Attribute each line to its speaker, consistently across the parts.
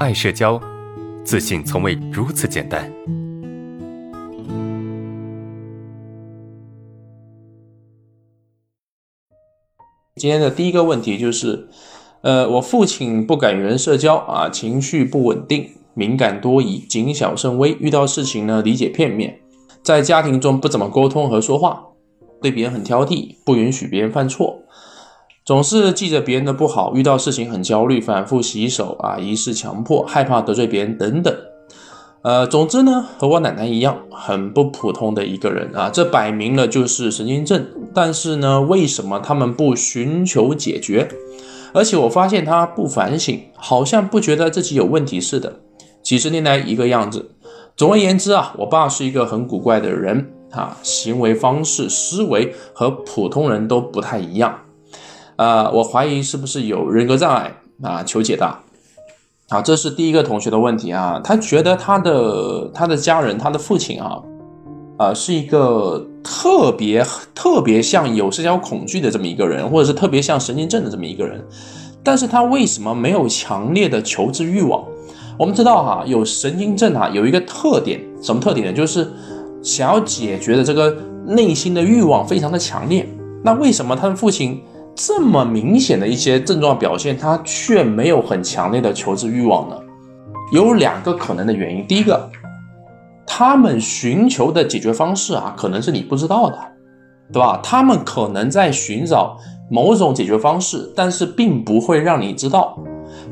Speaker 1: 爱社交，自信从未如此简单。
Speaker 2: 今天的第一个问题就是，呃，我父亲不敢与人社交啊，情绪不稳定，敏感多疑，谨小慎微，遇到事情呢理解片面，在家庭中不怎么沟通和说话，对别人很挑剔，不允许别人犯错。总是记着别人的不好，遇到事情很焦虑，反复洗手啊，仪式强迫，害怕得罪别人等等。呃，总之呢，和我奶奶一样，很不普通的一个人啊。这摆明了就是神经症。但是呢，为什么他们不寻求解决？而且我发现他不反省，好像不觉得自己有问题似的。几十年来一个样子。总而言之啊，我爸是一个很古怪的人啊，行为方式、思维和普通人都不太一样。呃，我怀疑是不是有人格障碍啊？求解答。好，这是第一个同学的问题啊。他觉得他的他的家人，他的父亲啊，啊，是一个特别特别像有社交恐惧的这么一个人，或者是特别像神经症的这么一个人。但是他为什么没有强烈的求知欲望？我们知道哈，有神经症哈，有一个特点，什么特点呢？就是想要解决的这个内心的欲望非常的强烈。那为什么他的父亲？这么明显的一些症状表现，他却没有很强烈的求知欲望呢？有两个可能的原因。第一个，他们寻求的解决方式啊，可能是你不知道的，对吧？他们可能在寻找某种解决方式，但是并不会让你知道，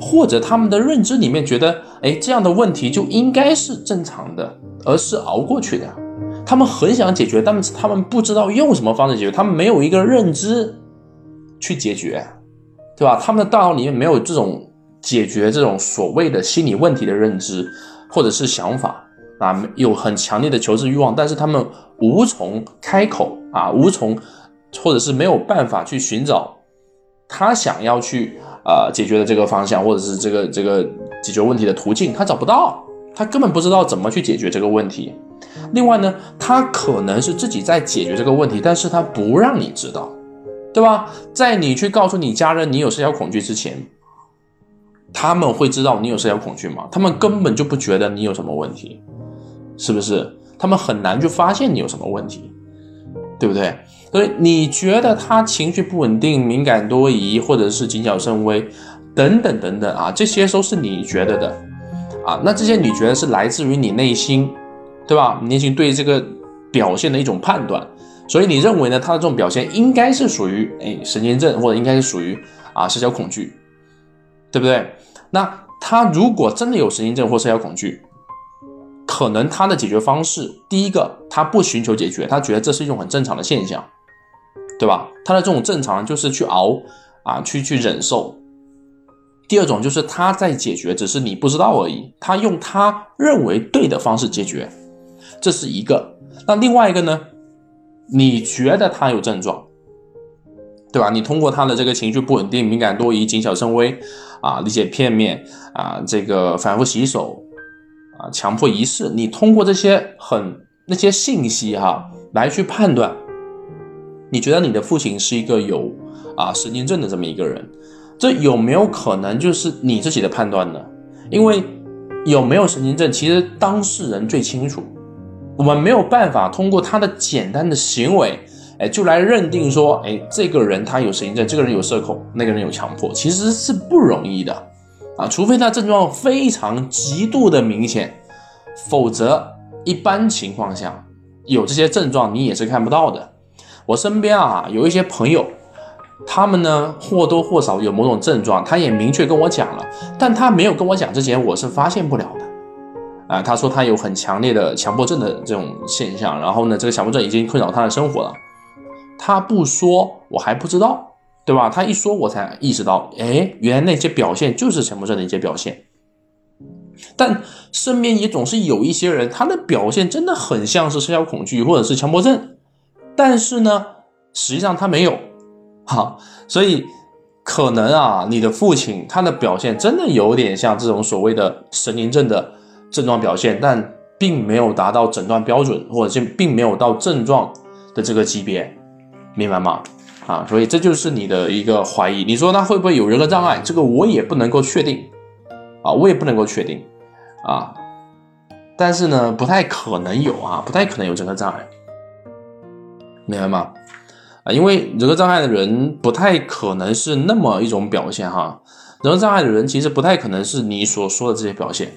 Speaker 2: 或者他们的认知里面觉得，哎，这样的问题就应该是正常的，而是熬过去的。他们很想解决，但是他们不知道用什么方式解决，他们没有一个认知。去解决，对吧？他们的大脑里面没有这种解决这种所谓的心理问题的认知或者是想法啊，有很强烈的求知欲望，但是他们无从开口啊，无从或者是没有办法去寻找他想要去呃解决的这个方向，或者是这个这个解决问题的途径，他找不到，他根本不知道怎么去解决这个问题。另外呢，他可能是自己在解决这个问题，但是他不让你知道。对吧？在你去告诉你家人你有社交恐惧之前，他们会知道你有社交恐惧吗？他们根本就不觉得你有什么问题，是不是？他们很难去发现你有什么问题，对不对？所以你觉得他情绪不稳定、敏感多疑，或者是谨小慎微，等等等等啊，这些都是你觉得的啊。那这些你觉得是来自于你内心，对吧？内心对这个表现的一种判断。所以你认为呢？他的这种表现应该是属于哎神经症，或者应该是属于啊社交恐惧，对不对？那他如果真的有神经症或社交恐惧，可能他的解决方式，第一个他不寻求解决，他觉得这是一种很正常的现象，对吧？他的这种正常就是去熬啊，去去忍受。第二种就是他在解决，只是你不知道而已。他用他认为对的方式解决，这是一个。那另外一个呢？你觉得他有症状，对吧？你通过他的这个情绪不稳定、敏感多疑、谨小慎微，啊，理解片面，啊，这个反复洗手，啊，强迫仪式，你通过这些很那些信息哈，来去判断，你觉得你的父亲是一个有啊神经症的这么一个人，这有没有可能就是你自己的判断呢？因为有没有神经症，其实当事人最清楚。我们没有办法通过他的简单的行为，哎，就来认定说，哎，这个人他有神经症，这个人有社恐，那个人有强迫，其实是不容易的啊。除非他症状非常极度的明显，否则一般情况下有这些症状你也是看不到的。我身边啊有一些朋友，他们呢或多或少有某种症状，他也明确跟我讲了，但他没有跟我讲之前，我是发现不了的。啊，他说他有很强烈的强迫症的这种现象，然后呢，这个强迫症已经困扰他的生活了。他不说，我还不知道，对吧？他一说，我才意识到，哎，原来那些表现就是强迫症的一些表现。但身边也总是有一些人，他的表现真的很像是社交恐惧或者是强迫症，但是呢，实际上他没有，哈，所以可能啊，你的父亲他的表现真的有点像这种所谓的神经症的。症状表现，但并没有达到诊断标准，或者是并没有到症状的这个级别，明白吗？啊，所以这就是你的一个怀疑。你说他会不会有人格障碍？这个我也不能够确定，啊，我也不能够确定啊。但是呢，不太可能有啊，不太可能有人格障碍，明白吗？啊，因为人格障碍的人不太可能是那么一种表现哈。人格障碍的人其实不太可能是你所说的这些表现。